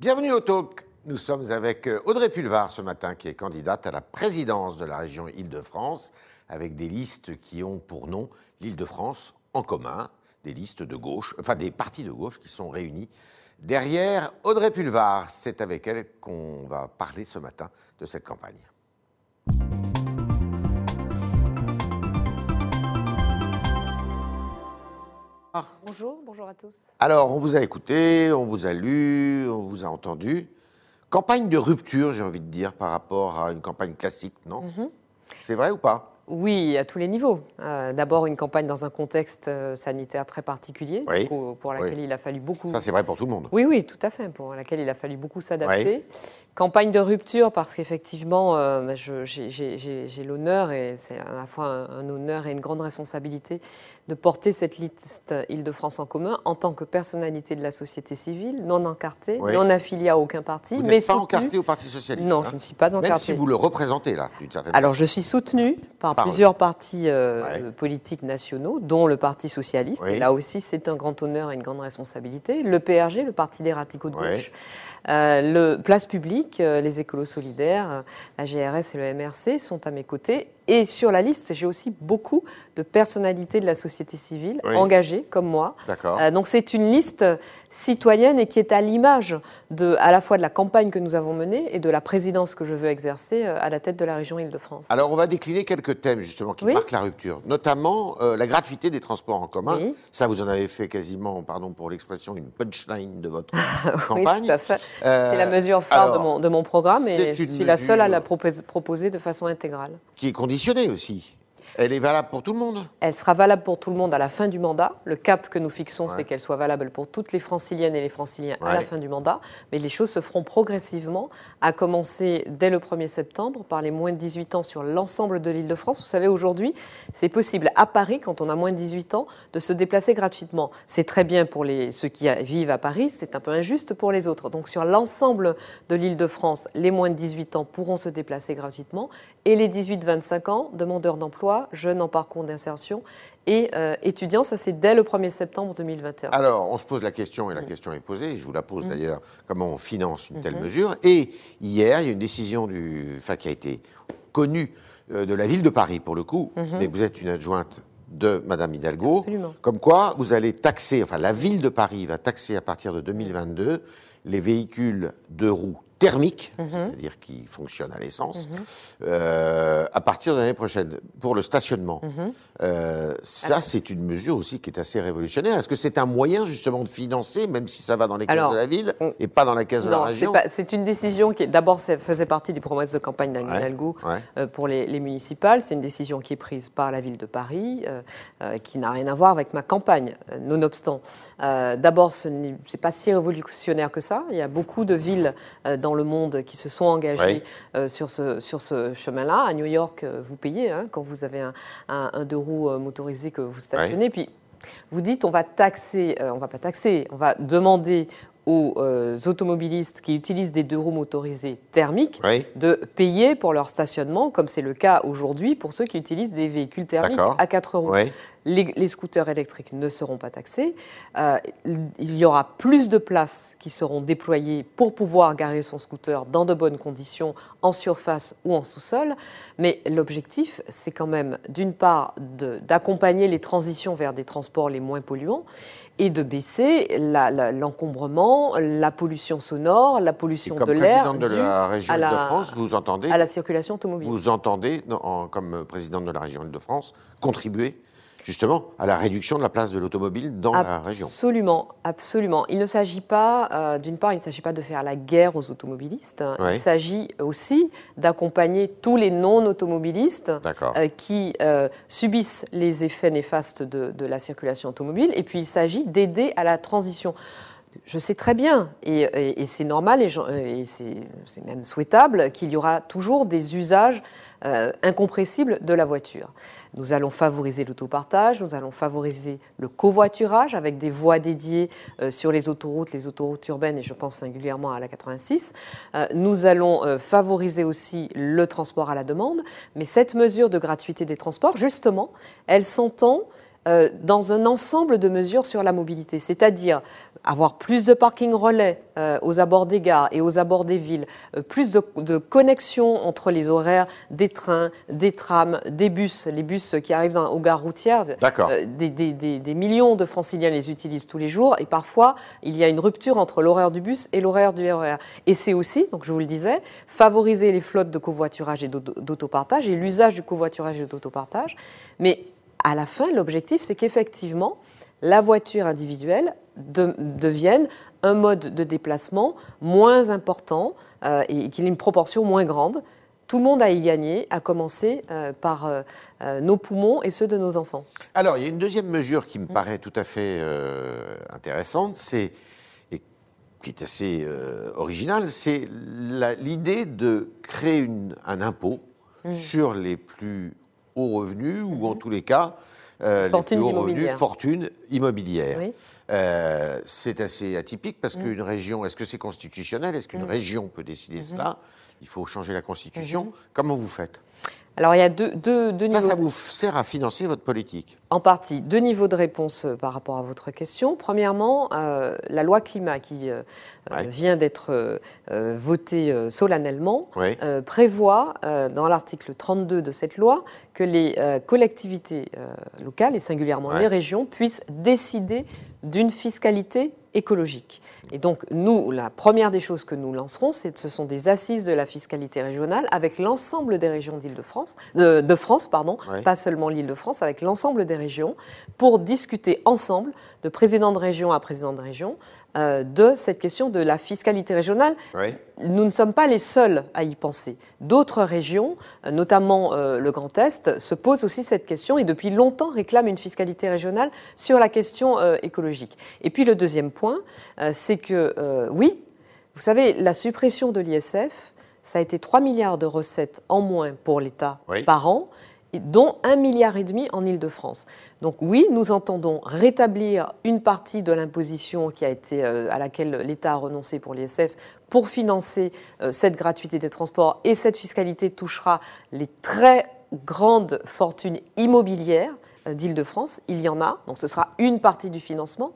Bienvenue au Talk. Nous sommes avec euh, Audrey Pulvar ce matin, qui est candidate à la présidence de la région Île-de-France, avec des listes qui ont pour nom l'Île-de-France en commun, des listes de gauche, enfin des partis de gauche qui sont réunis derrière Audrey Pulvar. C'est avec elle qu'on va parler ce matin de cette campagne. Bonjour, bonjour à tous. Alors, on vous a écouté, on vous a lu, on vous a entendu. Campagne de rupture, j'ai envie de dire, par rapport à une campagne classique, non? C'est vrai ou pas? Oui, à tous les niveaux. Euh, D'abord, une campagne dans un contexte euh, sanitaire très particulier, Oui, pour, pour laquelle oui. il a fallu beaucoup. Ça, c'est vrai pour tout le monde. Oui, oui, tout à fait, pour laquelle il a fallu beaucoup s'adapter. Campagne de rupture parce qu'effectivement, euh, je- j'ai- l'honneur, et c'est à la fois un, un honneur et une grande responsabilité, de porter cette liste Île-de-France en commun en tant que personnalité de la société civile, non encartée, non affiliée à aucun parti, Vous mais n'êtes pas soutenue- encarté au Parti Socialiste Non, hein je ne suis pas Même encartée. si vous le représentez, là, d'une certaine Alors, façon. je suis soutenue par, Par- plusieurs partis euh, Ouais. politiques nationaux, dont le Parti socialiste. Oui. Et là aussi, c'est un grand honneur et une grande responsabilité. Le PRG, le Parti des radicaux de Ouais. gauche. Euh, le Place publique, euh, les écolos solidaires, la GRS et le MRC sont à mes côtés. Et sur la liste, j'ai aussi beaucoup de personnalités de la société civile Oui. engagées, comme moi. D'accord. Euh, donc c'est une liste citoyenne et qui est à l'image de, à la fois de la campagne que nous avons menée et de la présidence que je veux exercer euh, à la tête de la région Île-de-France. Alors, on va décliner quelques thèmes, justement, qui Oui. marquent la rupture. Notamment euh, la gratuité des transports en commun. Oui. Ça, vous en avez fait quasiment, pardon pour l'expression, une punchline de votre Oui, campagne. tout à fait. Euh, C'est la mesure phare alors, de, mon, de mon programme et je suis la seule à la proposer de façon intégrale. Qui est conditionnée aussi. Elle est valable pour tout le monde Elle sera valable pour tout le monde à la fin du mandat. Le cap que nous fixons, Ouais. c'est qu'elle soit valable pour toutes les franciliennes et les franciliens à la fin du mandat. Mais les choses se feront progressivement, à commencer dès le 1er septembre par les moins de 18 ans sur l'ensemble de l'île de France. Vous savez, aujourd'hui, c'est possible à Paris, quand on a moins de 18 ans, de se déplacer gratuitement. C'est très bien pour les, ceux qui vivent à Paris, c'est un peu injuste pour les autres. Donc sur l'ensemble de l'île de France, les moins de 18 ans pourront se déplacer gratuitement et les 18-25 ans, demandeurs d'emploi, jeunes en parcours d'insertion et euh, étudiants, ça c'est dès le 1er septembre 2021. Alors, on se pose la question, Mm. et la question est posée, et je vous la pose d'ailleurs, comment on finance une telle mesure. Et hier, il y a une décision du, enfin, qui a été connue euh, de la ville de Paris, pour le coup, mais vous êtes une adjointe de Madame Hidalgo, Absolument. comme quoi vous allez taxer, enfin la ville de Paris va taxer à partir de 2022 les véhicules de roues thermiques, c'est-à-dire qui fonctionnent à l'essence, euh, à partir de l'année prochaine, pour le stationnement. Euh, ça, c'est une mesure aussi qui est assez révolutionnaire. Est-ce que c'est un moyen justement de financer, même si ça va dans les caisses Alors, de la ville on- et pas dans la caisse de la Non, région c'est une décision qui, est- d'abord, ça faisait partie des promesses de campagne d'Anne Ouais, Hidalgo ouais. euh, pour les, les municipales. C'est une décision qui est prise par la ville de Paris, euh, euh, qui n'a rien à voir avec ma campagne. Euh, nonobstant, d'abord, ce n'est pas si révolutionnaire que ça. Il y a beaucoup de villes euh, dans le monde qui se sont engagées Ouais. euh, sur ce, sur ce chemin-là. À New York, euh, vous payez hein, quand vous avez un, un- un deux roues euh, motorisé que vous stationnez. Puis vous dites on va taxer, on va pas taxer, on va demander aux euh, automobilistes qui utilisent des deux roues motorisés thermiques Oui. de payer pour leur stationnement, comme c'est le cas aujourd'hui pour ceux qui utilisent des véhicules thermiques à quatre roues. Oui. Les, les scooters électriques ne seront pas taxés. Euh, il y aura plus de places qui seront déployées pour pouvoir garer son scooter dans de bonnes conditions, en surface ou en sous-sol. Mais l'objectif, c'est quand même, d'une part, d'accompagner les transitions vers des transports les moins polluants et de baisser la- la- l'encombrement, la, pollution sonore, la pollution comme de l'air présidente de la région de France, vous entendez, à la circulation automobile. vous entendez, en- comme présidente de la région de France, contribuer justement à la réduction de la place de l'automobile dans la région. Absolument, absolument. Il ne s'agit pas, euh, d'une part, il ne s'agit pas de faire la guerre aux automobilistes. Ouais. Il s'agit aussi d'accompagner tous les non-automobilistes euh, qui euh, subissent les effets néfastes de, de la circulation automobile. Et puis, il s'agit d'aider à la transition. Je sais très bien, et, c'est normal, et, c'est même souhaitable, qu'il y aura toujours des usages euh, incompressibles de la voiture. Nous allons favoriser l'autopartage, nous allons favoriser le covoiturage avec des voies dédiées euh, sur les autoroutes, les autoroutes urbaines, et je pense singulièrement à la 86. Euh, nous allons favoriser aussi le transport à la demande, mais cette mesure de gratuité des transports, justement, elle s'entend euh, dans un ensemble de mesures sur la mobilité, c'est-à-dire avoir plus de parking relais euh, aux abords des gares et aux abords des villes, euh, plus de, de connexion entre les horaires des trains, des trams, des bus, les bus qui arrivent dans, aux gares routières. Des, des, des, des, millions de franciliens les utilisent tous les jours et parfois il y a une rupture entre l'horaire du bus et l'horaire du RER. E et c'est aussi, donc je vous le disais, favoriser les flottes de covoiturage et d'autopartage et l'usage du covoiturage et d'autopartage. Mais à la fin, l'objectif, c'est qu'effectivement, la voiture individuelle devienne un mode de déplacement moins important euh, et qu'il ait une proportion moins grande. Tout le monde a y gagné, à commencer euh, par euh, nos poumons et ceux de nos enfants. Alors, il y a une deuxième mesure qui me paraît tout à fait intéressante, c'est et qui est assez originale, c'est l'idée de créer un impôt mmh. sur les plus hauts revenus, ou en mhm. tous les cas, euh, les plus hauts revenus, fortune immobilière. Euh, c'est assez atypique parce mhm. qu'une région, est-ce que c'est constitutionnel? Est-ce qu'une mhm. région peut décider cela? Il faut changer la constitution. Comment vous faites? Alors il y a deux, deux, niveaux. Ça, ça vous sert à financer votre politique En partie. Deux niveaux de réponse euh, par rapport à votre question. Premièrement, euh, la loi climat qui euh, vient d'être votée solennellement prévoit dans l'article 32 de cette loi que les collectivités locales et singulièrement les régions puissent décider d'une fiscalité écologique. Et donc, nous, la première des choses que nous lancerons, c'est ce sont des assises de la fiscalité régionale avec l'ensemble des régions d'Île-de-France, de, France, pardon, pas seulement l'Île-de-France, avec l'ensemble des régions, pour discuter ensemble, de président de région à président de région, euh, de cette question de la fiscalité régionale. Nous ne sommes pas les seuls à y penser. D'autres régions, euh, notamment euh, le Grand Est, se posent aussi cette question et depuis longtemps réclament une fiscalité régionale sur la question écologique. Et puis le deuxième point, c'est que oui, vous savez, la suppression de l'ISF, ça a été 3 milliards de recettes en moins pour l'État par an dont un milliard et demi en Île-de-France. Donc oui, nous entendons rétablir une partie de l'imposition qui a été euh, à laquelle l'État a renoncé pour l'ISF pour financer euh, cette gratuité des transports. Et cette fiscalité touchera les très grandes fortunes immobilières. euh, d'Île-de-France. Il y en a, donc ce sera une partie du financement.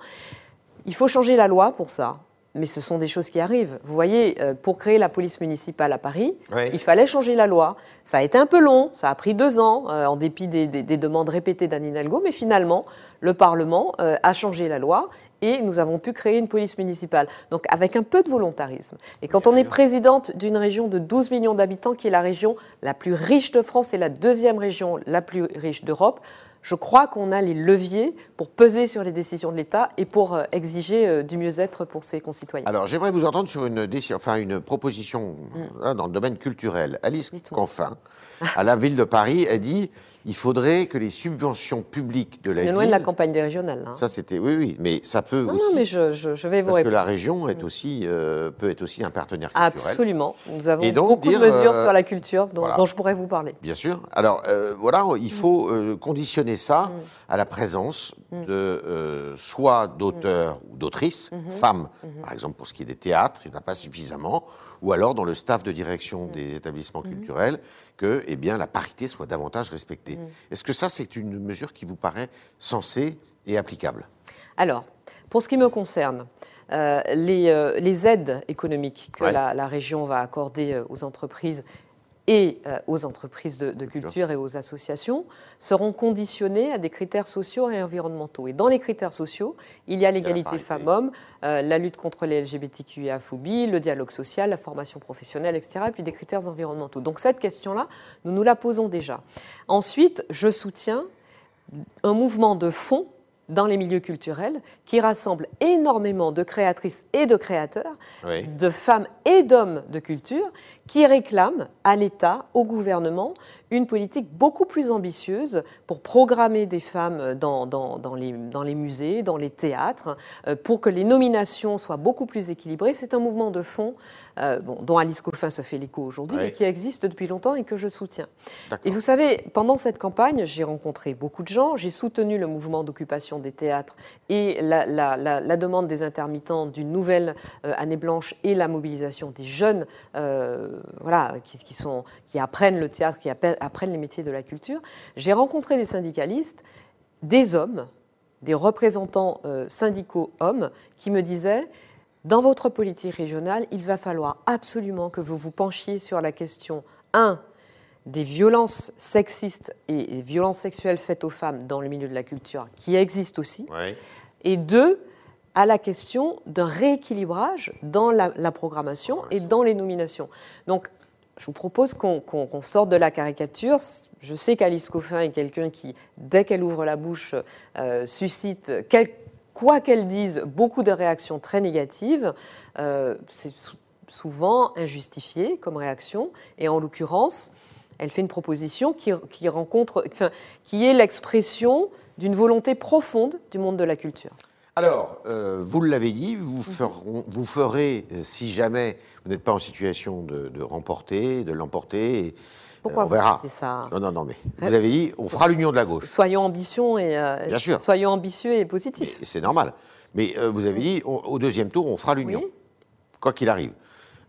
Il faut changer la loi pour ça mais ce sont des choses qui arrivent. Vous voyez, euh, pour créer la police municipale à Paris, il fallait changer la loi. Ça a été un peu long, ça a pris deux ans, euh, en dépit des, demandes répétées d'Anne Hidalgo, mais finalement, le Parlement euh, a changé la loi et nous avons pu créer une police municipale. Donc avec un peu de volontarisme. Et quand on est présidente d'une région de 12 millions d'habitants, qui est la région la plus riche de France et la deuxième région la plus riche d'Europe, je crois qu'on a les leviers pour peser sur les décisions de l'État et pour euh, exiger euh, du mieux-être pour ses concitoyens. Alors j'aimerais vous entendre sur une, enfin, une proposition mm. dans le domaine culturel. Alice Canfin, à la ville de Paris, a dit il faudrait que les subventions publiques de la ville... loin de la campagne des régionales. Hein. Ça, c'était... Oui, oui, mais ça peut aussi... Non, mais je, je, vais vous Parce que la région est aussi, euh, peut être aussi un partenaire culturel. Absolument. Nous avons beaucoup de mesures euh, sur la culture dont, je pourrais vous parler. Bien sûr. Alors, euh, voilà, il faut conditionner ça mm. à la présence mm. de soit d'auteurs ou d'autrices, mm-hmm. femmes, mm-hmm. par exemple pour ce qui est des théâtres, il n'y en a pas suffisamment, ou alors dans le staff de direction mm. des établissements culturels, que eh bien, la parité soit davantage respectée. Mm. Est-ce que ça, c'est une mesure qui vous paraît sensée et applicable? Alors, pour ce qui me concerne, euh, les, euh, les, aides économiques que la, la, région va accorder euh, aux entreprises et euh, aux entreprises de, culture et aux associations seront conditionnés à des critères sociaux et environnementaux. Et dans les critères sociaux, il y a l'égalité femmes-hommes, euh, la lutte contre les LGBTQIA-phobies, le dialogue social, la formation professionnelle, etc. Et puis des critères environnementaux. Donc cette question-là, nous nous la posons déjà. Ensuite, je soutiens un mouvement de fond dans les milieux culturels qui rassemble énormément de créatrices et de créateurs, de femmes et d'hommes de culture, qui réclament à l'État, au gouvernement, une politique beaucoup plus ambitieuse pour programmer des femmes dans, dans, les, dans les, musées, dans les théâtres, euh, pour que les nominations soient beaucoup plus équilibrées. C'est un mouvement de fond euh, bon, dont Alice Coffin se fait l'écho aujourd'hui, mais qui existe depuis longtemps et que je soutiens. Et vous savez, pendant cette campagne, j'ai rencontré beaucoup de gens, j'ai soutenu le mouvement d'occupation des théâtres et la, la, la, demande des intermittents d'une nouvelle euh, année blanche et la mobilisation des jeunes voilà, qui, qui, sont, qui apprennent le théâtre, qui apprennent les métiers de la culture. J'ai rencontré des syndicalistes des hommes, des représentants syndicaux hommes, qui me disaient dans votre politique régionale, il va falloir absolument que vous vous penchiez sur la question 1 des violences sexistes et violences sexuelles faites aux femmes dans le milieu de la culture, qui existent aussi, et deux, à la question d'un rééquilibrage dans la, programmation et dans les nominations. Donc, je vous propose qu'on sorte de la caricature. Je sais qu'Alice Coffin est quelqu'un qui, dès qu'elle ouvre la bouche, euh, suscite, quoi qu'elle dise, beaucoup de réactions très négatives. Euh, c'est souvent injustifié comme réaction. Et en l'occurrence, elle fait une proposition qui, est l'expression d'une volonté profonde du monde de la culture. Alors, euh, vous l'avez dit, vous, vous, ferez, si jamais vous n'êtes pas en situation de, remporter, de l'emporter, euh, pourquoi on verra. C'est ça. Non, non, non, mais vous avez dit, on fera l'union de la gauche. Soyons ambitieux et euh, Bien sûr. soyons ambitieux et positifs. C'est normal. Mais vous avez dit, au deuxième tour, on fera l'union, quoi qu'il arrive.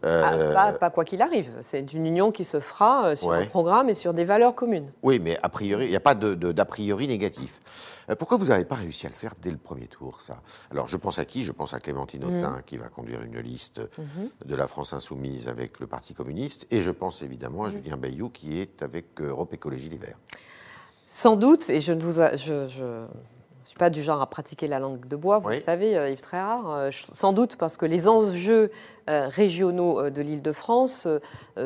Euh, ah, pas, quoi qu'il arrive. C'est une union qui se fera euh, sur un programme et sur des valeurs communes. Oui, mais a priori, il n'y a pas d'a priori négatif. Euh, pourquoi vous n'avez pas réussi à le faire dès le premier tour, ça? Alors, je pense à qui? Je pense à Clémentine mm. Autain, qui va conduire une liste mm-hmm. de la France Insoumise avec le Parti communiste. Et je pense évidemment à mm. Julien Bayou, qui est avec Europe Écologie Les Verts. Sans doute, et je ne vous. je je pas du genre à pratiquer la langue de bois, vous le savez, euh, Yves Tréhard. Euh, sans doute parce que les enjeux euh, régionaux de l'Île-de-France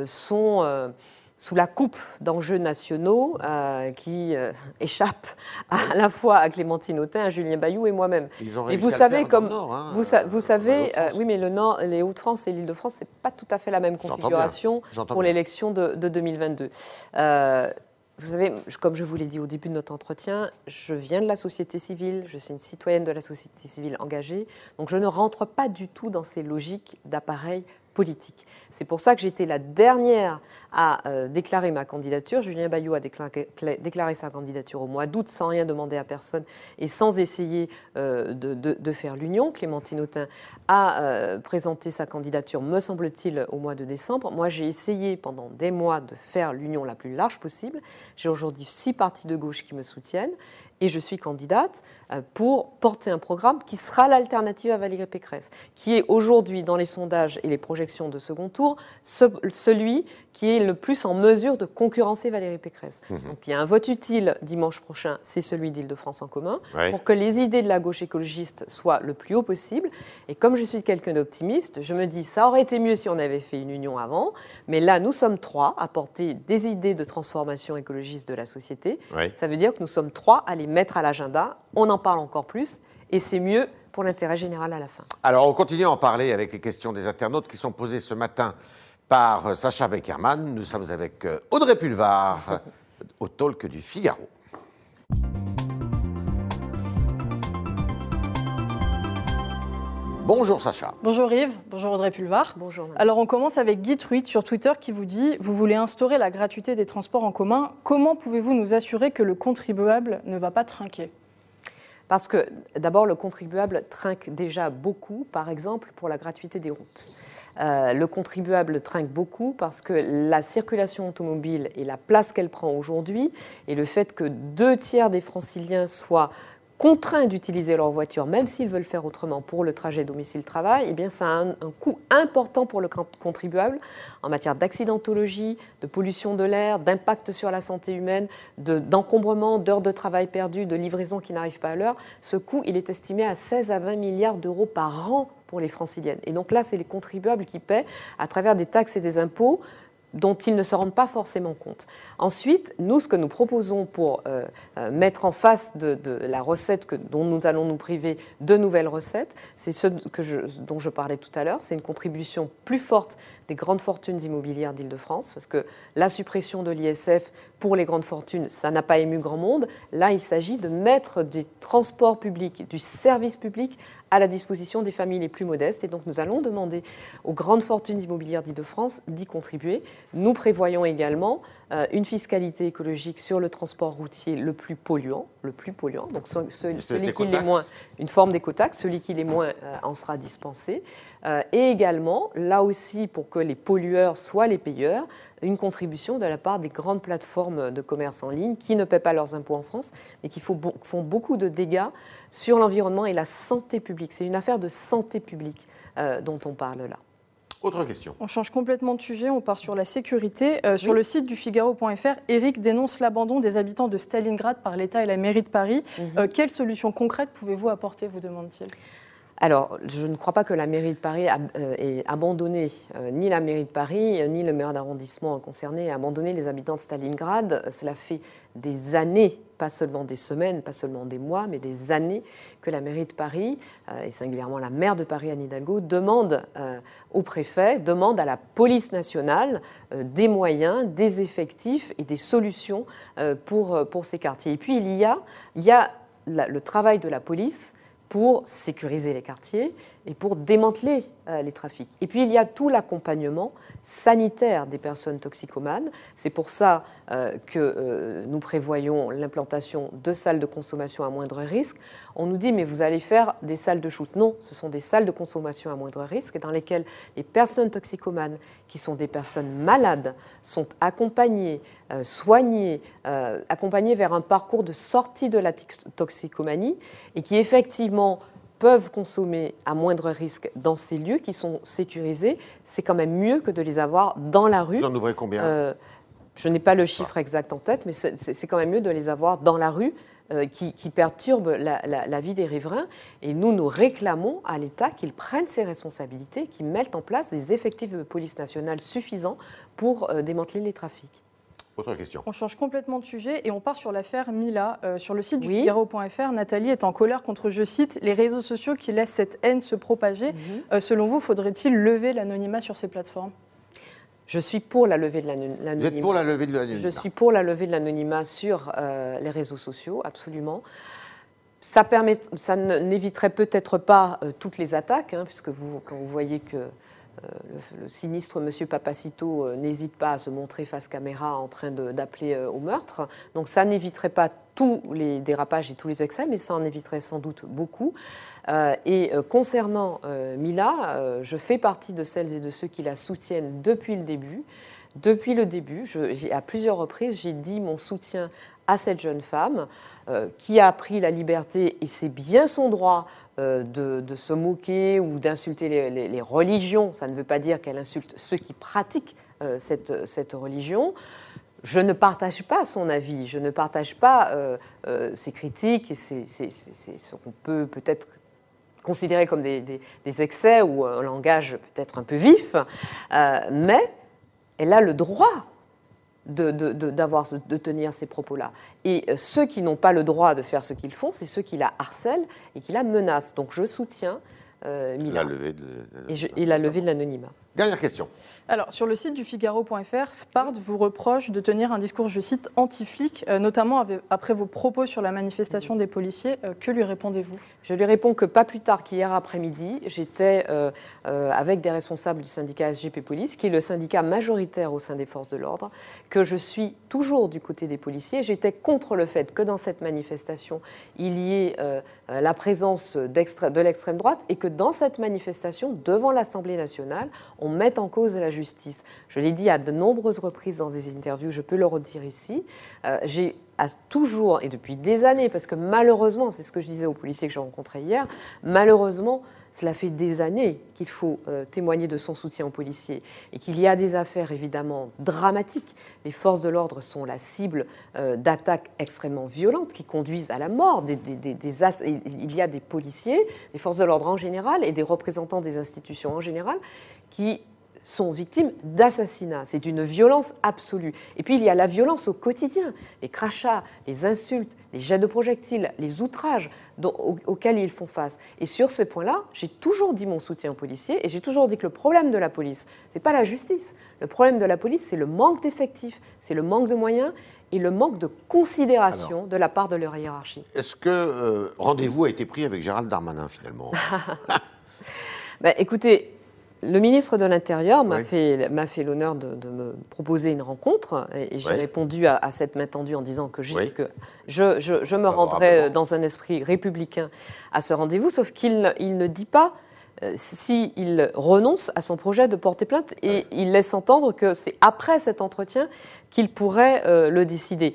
sont sous la coupe d'enjeux nationaux qui échappent à, la fois à Clémentine Autain, à Julien Bayou et moi-même. et vous savez, comme hein, vous, vous, savez, oui, mais le Nord, les Hauts-de-France et l'Île-de-France, c'est pas tout à fait la même configuration pour l'élection de, de, 2022. Vous savez, comme je vous l'ai dit au début de notre entretien, je viens de la société civile, je suis une citoyenne de la société civile engagée, donc je ne rentre pas du tout dans ces logiques d'appareil C'est pour ça que j'étais la dernière à euh, déclarer ma candidature. Julien Bayou a déclaré, sa candidature au mois d'août sans rien demander à personne et sans essayer euh, de, faire l'union. Clémentine Autain a euh, présenté sa candidature, me semble-t-il, au mois de décembre. Moi, j'ai essayé pendant des mois de faire l'union la plus large possible. J'ai aujourd'hui six partis de gauche qui me soutiennent et je suis candidate euh, pour porter un programme qui sera l'alternative à Valérie Pécresse, qui est aujourd'hui dans les sondages et les projections de second tour celui qui est le plus en mesure de concurrencer Valérie Pécresse. Mhm. Donc il y a un vote utile dimanche prochain, c'est celui d'Île-de-France en commun, pour que les idées de la gauche écologiste soient le plus haut possible. Et comme je suis quelqu'un d'optimiste, je me dis ça aurait été mieux si on avait fait une union avant, mais là nous sommes trois à porter des idées de transformation écologiste de la société. Ça veut dire que nous sommes trois à les mettre à l'agenda, on en parle encore plus, et c'est mieux pour l'intérêt général à la fin. Alors on continue à en parler avec les questions des internautes qui sont posées ce matin par euh, Sacha Beckerman. Nous sommes avec euh, Audrey Pulvar au talk du Figaro. Bonjour Sacha. Bonjour Yves, bonjour Audrey Pulvar. Bonjour. Alors on commence avec Guy Truitt sur Twitter qui vous dit Vous voulez instaurer la gratuité des transports en commun. Comment pouvez-vous nous assurer que le contribuable ne va pas trinquer? Parce que d'abord, le contribuable trinque déjà beaucoup, par exemple, pour la gratuité des routes. Euh, le contribuable trinque beaucoup parce que la circulation automobile et la place qu'elle prend aujourd'hui et le fait que deux tiers des franciliens soient contraints d'utiliser leur voiture, même s'ils veulent faire autrement pour le trajet domicile-travail, eh bien, ça a un, coût important pour le contribuable en matière d'accidentologie, de pollution de l'air, d'impact sur la santé humaine, d'encombrement, d'heures de travail perdues, de livraisons qui n'arrivent pas à l'heure. Ce coût, il est estimé à 16 à 20 milliards d'euros par an pour les franciliennes. Et donc là, c'est les contribuables qui paient à travers des taxes et des impôts dont ils ne se rendent pas forcément compte. Ensuite, nous, ce que nous proposons pour euh, euh, mettre en face de, la recette que, dont nous allons nous priver de nouvelles recettes, c'est ce dont je parlais tout à l'heure, c'est une contribution plus forte des grandes fortunes immobilières d'Île-de-France, parce que la suppression de l'ISF pour les grandes fortunes, ça n'a pas ému grand monde. Là, il s'agit de mettre des transports publics, du service public à la disposition des familles les plus modestes. Et donc, nous allons demander aux grandes fortunes immobilières d'Île-de-France d'y contribuer. Nous prévoyons également une fiscalité écologique sur le transport routier le plus polluant, le plus polluant. Donc, celui qui l'est moins, une forme d'écotaxe, celui qui l'est moins euh, en sera dispensé. et également, là aussi, pour que les pollueurs soient les payeurs, une contribution de la part des grandes plateformes de commerce en ligne qui ne paient pas leurs impôts en France, mais qui font beaucoup de dégâts sur l'environnement et la santé publique. C'est une affaire de santé publique dont on parle là. Autre question. On change complètement de sujet, on part sur la sécurité. Euh, sur le site du Figaro.fr, Eric dénonce l'abandon des habitants de Stalingrad par l'État et la mairie de Paris. Mhm. Euh, quelles solutions concrètes pouvez-vous apporter, vous demande-t-il? Alors, je ne crois pas que la mairie de Paris euh, ait abandonné, ni la mairie de Paris, ni le maire d'arrondissement concerné, ait abandonné les habitants de Stalingrad. Cela fait des années, pas seulement des semaines, pas seulement des mois, mais des années que la mairie de Paris, euh, et singulièrement la maire de Paris, Anne Hidalgo, demande euh, au préfet, demande à la police nationale euh, des moyens, des effectifs et des solutions pour, ces quartiers. Et puis il y a le travail de la police pour sécuriser les quartiers et pour démanteler les trafics. Et puis il y a tout l'accompagnement sanitaire des personnes toxicomanes. C'est pour ça euh, que euh, nous prévoyons l'implantation de salles de consommation à moindre risque. On nous dit, mais vous allez faire des salles de shoot. Non, ce sont des salles de consommation à moindre risque dans lesquelles les personnes toxicomanes, qui sont des personnes malades, sont accompagnées, euh, soignées, accompagnées vers un parcours de sortie de la toxicomanie et qui effectivement peuvent consommer à moindre risque dans ces lieux qui sont sécurisés, c'est quand même mieux que de les avoir dans la rue. Vous en ouvrez combien? Euh, Je n'ai pas le chiffre exact en tête, mais c'est quand même mieux de les avoir dans la rue euh, qui, perturbent la, vie des riverains. Et nous, nous réclamons à l'État qu'il prenne ses responsabilités, qu'il mette en place des effectifs de police nationale suffisants pour euh, démanteler les trafics. Autre question. On change complètement de sujet et on part sur l'affaire Mila. Euh, sur le site du Figaro.fr, Nathalie est en colère contre, je cite, les réseaux sociaux qui laissent cette haine se propager. Mhm. Euh, selon vous, faudrait-il lever l'anonymat sur ces plateformes? Je suis pour la levée de l'anonymat. Vous êtes pour la levée de l'anonymat Je suis pour la levée de l'anonymat sur euh, les réseaux sociaux, absolument. Ça, permet, ça n'éviterait peut-être pas toutes les attaques, hein, puisque vous, quand vous voyez que euh, le, sinistre Monsieur Papacito euh, n'hésite pas à se montrer face caméra en train d'appeler euh, au meurtre. Donc ça n'éviterait pas tous les dérapages et tous les excès, mais ça en éviterait sans doute beaucoup. et concernant Mila, je fais partie de celles et de ceux qui la soutiennent depuis le début. Depuis le début, à plusieurs reprises, j'ai dit mon soutien à cette jeune femme qui a pris la liberté, et c'est bien son droit, euh, de, se moquer ou d'insulter les, religions. Ça ne veut pas dire qu'elle insulte ceux qui pratiquent euh, cette, cette, religion. Je ne partage pas son avis, je ne partage pas euh, ses critiques et c'est ce qu'on peut peut-être considérer comme des, des, excès ou un langage peut-être un peu vif, mais elle a le droit de, de, tenir ces propos-là. Et euh, ceux qui n'ont pas le droit de faire ce qu'ils font, c'est ceux qui la harcèlent et qui la menacent. Donc je soutiens euh, Mila. La levée de, et, la levée de l'anonymat. Dernière question. Alors, sur le site du Figaro.fr, Spard vous reproche de tenir un discours, je cite, anti-flic, euh, notamment après vos propos sur la manifestation des policiers. Euh, que lui répondez-vous? Je lui réponds que pas plus tard qu'hier après-midi, j'étais euh, avec des responsables du syndicat SGP Police, qui est le syndicat majoritaire au sein des forces de l'ordre, que je suis toujours du côté des policiers. J'étais contre le fait que dans cette manifestation, il y ait la présence de l'extrême droite et que dans cette manifestation, devant l'Assemblée nationale, on mette en cause la justice. Je l'ai dit à de nombreuses reprises dans des interviews, je peux le redire ici. Euh, j'ai toujours, et depuis des années, parce que malheureusement, c'est ce que je disais aux policiers que j'ai rencontrés hier, malheureusement, cela fait des années qu'il faut euh, témoigner de son soutien aux policiers et qu'il y a des affaires évidemment dramatiques. Les forces de l'ordre sont la cible euh, d'attaques extrêmement violentes qui conduisent à la mort. Il y a des policiers, des forces de l'ordre en général et des représentants des institutions en général qui sont victimes d'assassinats. C'est une violence absolue. Et puis il y a la violence au quotidien, les crachats, les insultes, les jets de projectiles, les outrages auxquels ils font face. Et sur ces points-là, j'ai toujours dit mon soutien aux policiers et j'ai toujours dit que le problème de la police, ce n'est pas la justice. Le problème de la police, c'est le manque d'effectifs, c'est le manque de moyens et le manque de considération de la part de leur hiérarchie. Est-ce que euh, rendez-vous a été pris avec Gérald Darmanin finalement? Ben, Écoutez, le ministre de l'Intérieur m'a fait, fait l'honneur de, me proposer une rencontre et, j'ai répondu à, cette main tendue en disant que, je, que je, je, me rendrais dans un esprit républicain à ce rendez-vous, sauf qu'il il ne dit pas s'il renonce à son projet de porter plainte et il laisse entendre que c'est après cet entretien qu'il pourrait le décider.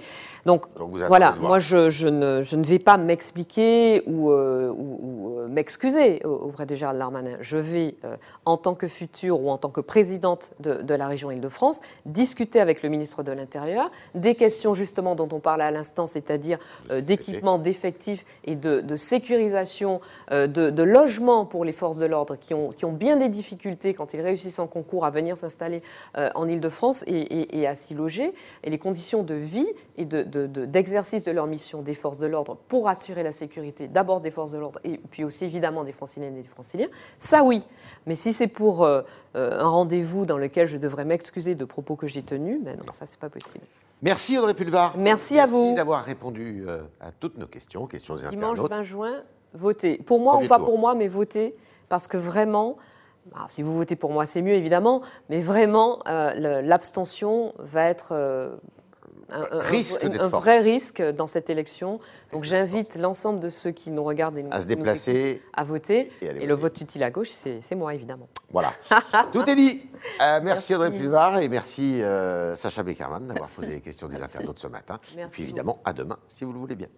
Donc, voilà, moi je, je, ne, je, ne, vais pas m'expliquer ou, euh, ou, euh, m'excuser auprès de Gérald Darmanin. Je vais, euh, en tant que future ou en tant que présidente de, de la région Île-de-France, discuter avec le ministre de l'Intérieur des questions justement dont on parlait à l'instant, c'est-à-dire d'équipement, d'effectifs et de, de sécurisation, de, de, logement pour les forces de l'ordre qui ont, qui ont bien des difficultés quand ils réussissent en concours à venir s'installer en Île-de-France et, et, et, à s'y loger, et les conditions de vie et de d'exercice de, leur mission des forces de l'ordre pour assurer la sécurité d'abord des forces de l'ordre et puis aussi évidemment des franciliennes et des franciliens, ça oui. Mais si c'est pour euh, euh, un rendez-vous dans lequel je devrais m'excuser de propos que j'ai tenus, ben non, ça c'est pas possible. Merci Audrey Pulvar. Merci, à vous. Merci d'avoir répondu euh, à toutes nos questions, questions des Dimanche 20 juin, votez. Pour moi ou pas pour moi, mais votez parce que vraiment. si vous votez pour moi, c'est mieux évidemment, mais vraiment, l'abstention va être un, un, vrai risque dans cette élection. Donc j'invite l'ensemble de ceux qui nous regardent et à se déplacer, à voter. Et, le vote utile à gauche, c'est moi évidemment. Voilà, tout est dit. Euh, merci, Audrey Pulvar et merci euh, Sacha Beckerman d'avoir posé les questions des internautes ce matin. Et puis évidemment, à demain si vous le voulez bien.